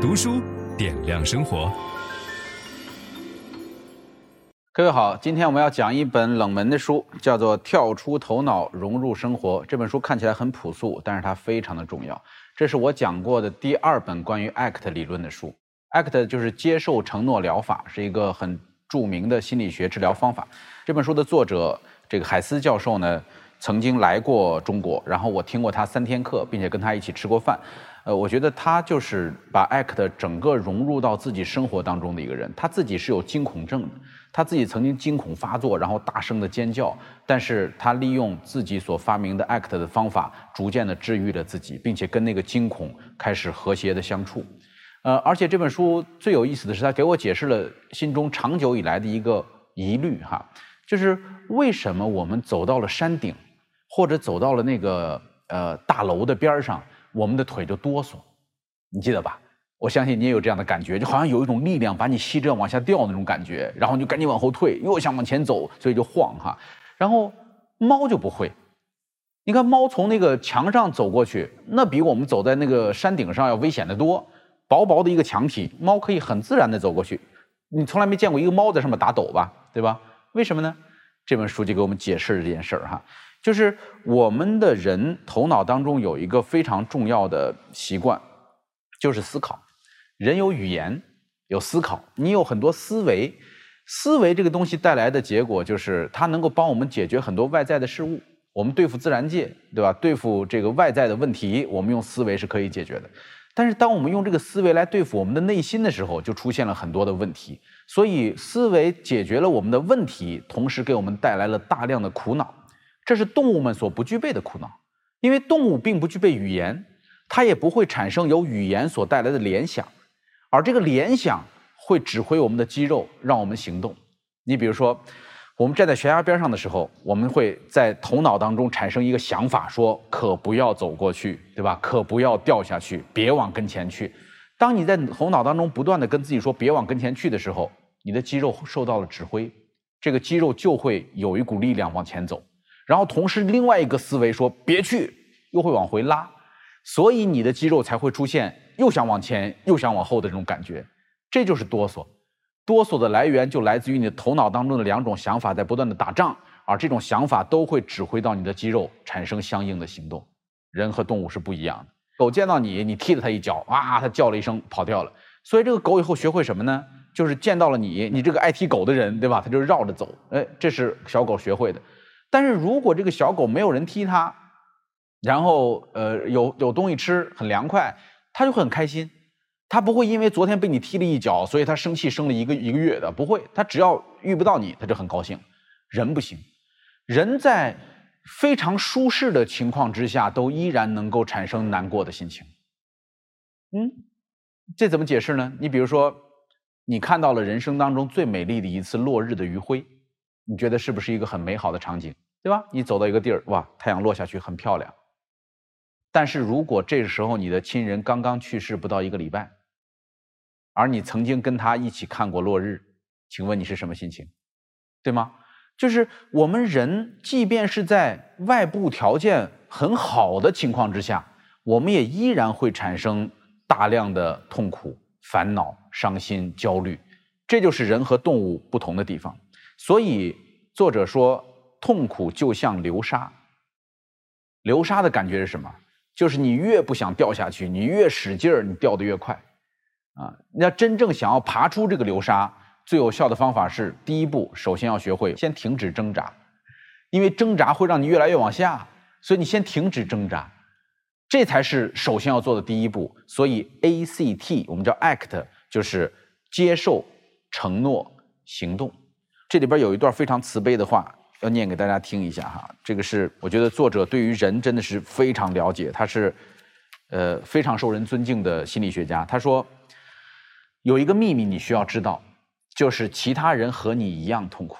读书点亮生活。各位好，今天我们要讲一本冷门的书，叫做《跳出头脑，融入生活》。这本书看起来很朴素，但是它非常的重要。这是我讲过的第二本关于 ACT 理论的书。ACT 就是接受承诺疗法，是一个很著名的心理学治疗方法。这本书的作者这个海斯教授呢，曾经来过中国，然后我听过他三天课，并且跟他一起吃过饭。呃，我觉得他就是把 ACT 整个融入到自己生活当中的一个人。他自己是有惊恐症的，他自己曾经惊恐发作，然后大声的尖叫。但是他利用自己所发明的 ACT 的方法，逐渐的治愈了自己，并且跟那个惊恐开始和谐的相处。呃，而且这本书最有意思的是，他给我解释了心中长久以来的一个疑虑哈。就是为什么我们走到了山顶，或者走到了那个呃大楼的边上，我们的腿就哆嗦，你记得吧？我相信你也有这样的感觉，就好像有一种力量把你吸着往下掉那种感觉，然后你就赶紧往后退，又想往前走，所以就晃哈。然后猫就不会，你看猫从那个墙上走过去，那比我们走在那个山顶上要危险得多。薄薄的一个墙体，猫可以很自然地走过去，你从来没见过一个猫在上面打抖吧？对吧？为什么呢？这本书就给我们解释了这件事儿哈，就是我们的人头脑当中有一个非常重要的习惯，就是思考。人有语言，有思考，你有很多思维，思维这个东西带来的结果就是它能够帮我们解决很多外在的事物。我们对付自然界，对吧？对付这个外在的问题，我们用思维是可以解决的。但是当我们用这个思维来对付我们的内心的时候，就出现了很多的问题。所以，思维解决了我们的问题，同时给我们带来了大量的苦恼。这是动物们所不具备的苦恼，因为动物并不具备语言，它也不会产生由语言所带来的联想，而这个联想会指挥我们的肌肉，让我们行动。你比如说。我们站在悬崖边上的时候，我们会在头脑当中产生一个想法，说：“可不要走过去，对吧？可不要掉下去，别往跟前去。”当你在头脑当中不断地跟自己说“别往跟前去”的时候，你的肌肉受到了指挥，这个肌肉就会有一股力量往前走。然后同时，另外一个思维说“别去”，又会往回拉，所以你的肌肉才会出现又想往前又想往后的这种感觉，这就是哆嗦。哆嗦的来源就来自于你的头脑当中的两种想法在不断的打仗，而这种想法都会指挥到你的肌肉产生相应的行动。人和动物是不一样的，狗见到你，你踢了它一脚，哇，它叫了一声跑掉了。所以这个狗以后学会什么呢？就是见到了你，你这个爱踢狗的人，对吧？它就绕着走。哎，这是小狗学会的。但是如果这个小狗没有人踢它，然后呃有有东西吃，很凉快，它就会很开心。它不会因为昨天被你踢了一脚，所以它生气生了一个一个月的，不会。它只要遇不到你，它就很高兴。人不行，人在非常舒适的情况之下，都依然能够产生难过的心情。嗯，这怎么解释呢？你比如说，你看到了人生当中最美丽的一次落日的余晖，你觉得是不是一个很美好的场景，对吧？你走到一个地儿，哇，太阳落下去很漂亮。但是如果这个时候你的亲人刚刚去世不到一个礼拜，而你曾经跟他一起看过落日，请问你是什么心情？对吗？就是我们人，即便是在外部条件很好的情况之下，我们也依然会产生大量的痛苦、烦恼、伤心、焦虑。这就是人和动物不同的地方。所以作者说，痛苦就像流沙。流沙的感觉是什么？就是你越不想掉下去，你越使劲儿，你掉得越快。啊，你要真正想要爬出这个流沙，最有效的方法是：第一步，首先要学会先停止挣扎，因为挣扎会让你越来越往下，所以你先停止挣扎，这才是首先要做的第一步。所以 A C T 我们叫 ACT，就是接受、承诺、行动。这里边有一段非常慈悲的话，要念给大家听一下哈。这个是我觉得作者对于人真的是非常了解，他是呃非常受人尊敬的心理学家。他说。有一个秘密你需要知道，就是其他人和你一样痛苦，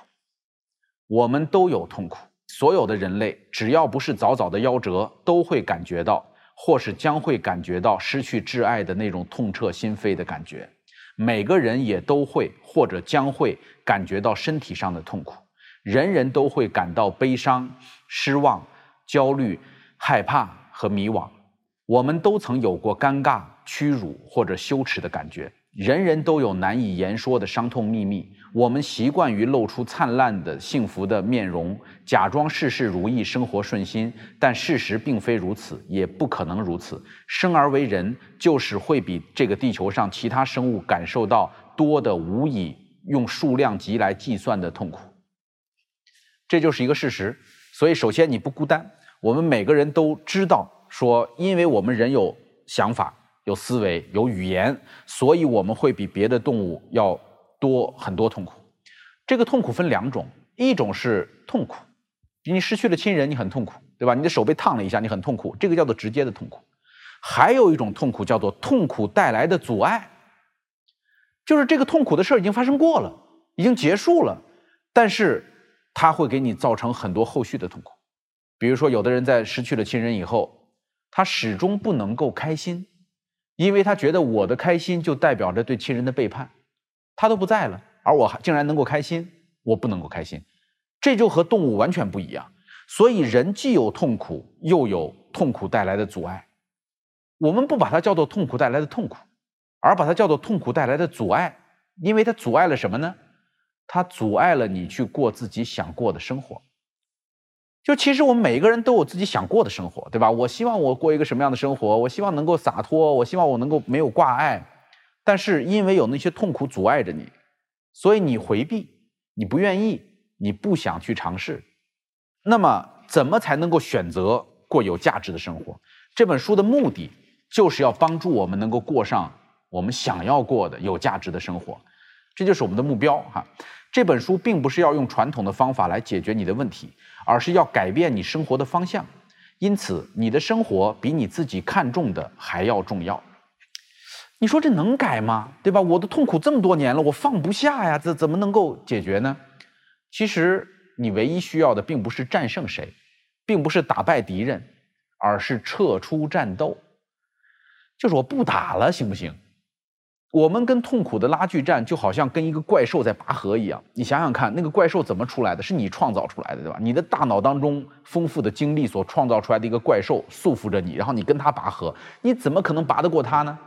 我们都有痛苦。所有的人类，只要不是早早的夭折，都会感觉到，或是将会感觉到失去挚爱的那种痛彻心扉的感觉。每个人也都会或者将会感觉到身体上的痛苦，人人都会感到悲伤、失望、焦虑、害怕和迷惘。我们都曾有过尴尬。屈辱或者羞耻的感觉。人人都有难以言说的伤痛秘密，我们习惯于露出灿烂的幸福的面容，假装事事如意，生活顺心，但事实并非如此，也不可能如此。生而为人，就是会比这个地球上其他生物感受到多的无以用数量级来计算的痛苦。这就是一个事实。所以，首先你不孤单，我们每个人都知道，说因为我们人有想法。有思维，有语言，所以我们会比别的动物要多很多痛苦。这个痛苦分两种，一种是痛苦，你失去了亲人，你很痛苦，对吧？你的手被烫了一下，你很痛苦，这个叫做直接的痛苦。还有一种痛苦叫做痛苦带来的阻碍，就是这个痛苦的事儿已经发生过了，已经结束了，但是它会给你造成很多后续的痛苦。比如说，有的人在失去了亲人以后，他始终不能够开心。因为他觉得我的开心就代表着对亲人的背叛，他都不在了，而我还竟然能够开心，我不能够开心，这就和动物完全不一样。所以人既有痛苦，又有痛苦带来的阻碍。我们不把它叫做痛苦带来的痛苦，而把它叫做痛苦带来的阻碍，因为它阻碍了什么呢？它阻碍了你去过自己想过的生活。就其实我们每一个人都有自己想过的生活，对吧？我希望我过一个什么样的生活？我希望能够洒脱，我希望我能够没有挂碍。但是因为有那些痛苦阻碍着你，所以你回避，你不愿意，你不想去尝试。那么怎么才能够选择过有价值的生活？这本书的目的就是要帮助我们能够过上我们想要过的有价值的生活，这就是我们的目标哈。这本书并不是要用传统的方法来解决你的问题。而是要改变你生活的方向，因此你的生活比你自己看重的还要重要。你说这能改吗？对吧？我的痛苦这么多年了，我放不下呀，这怎么能够解决呢？其实你唯一需要的并不是战胜谁，并不是打败敌人，而是撤出战斗。就是我不打了，行不行？我们跟痛苦的拉锯战，就好像跟一个怪兽在拔河一样。你想想看，那个怪兽怎么出来的？是你创造出来的，对吧？你的大脑当中丰富的经历所创造出来的一个怪兽束缚着你，然后你跟他拔河，你怎么可能拔得过他呢？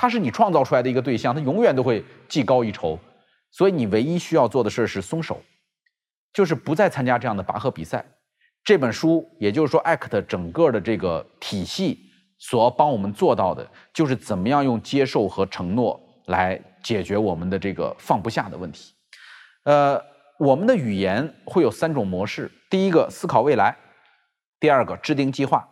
他是你创造出来的一个对象，他永远都会技高一筹。所以你唯一需要做的事是松手，就是不再参加这样的拔河比赛。这本书，也就是说，ACT 整个的这个体系所帮我们做到的，就是怎么样用接受和承诺。来解决我们的这个放不下的问题。呃，我们的语言会有三种模式：第一个思考未来，第二个制定计划，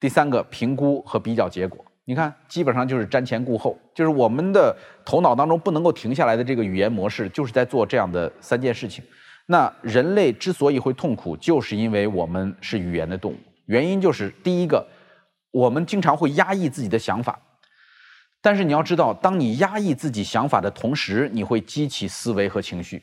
第三个评估和比较结果。你看，基本上就是瞻前顾后，就是我们的头脑当中不能够停下来的这个语言模式，就是在做这样的三件事情。那人类之所以会痛苦，就是因为我们是语言的动物。原因就是第一个，我们经常会压抑自己的想法。但是你要知道，当你压抑自己想法的同时，你会激起思维和情绪。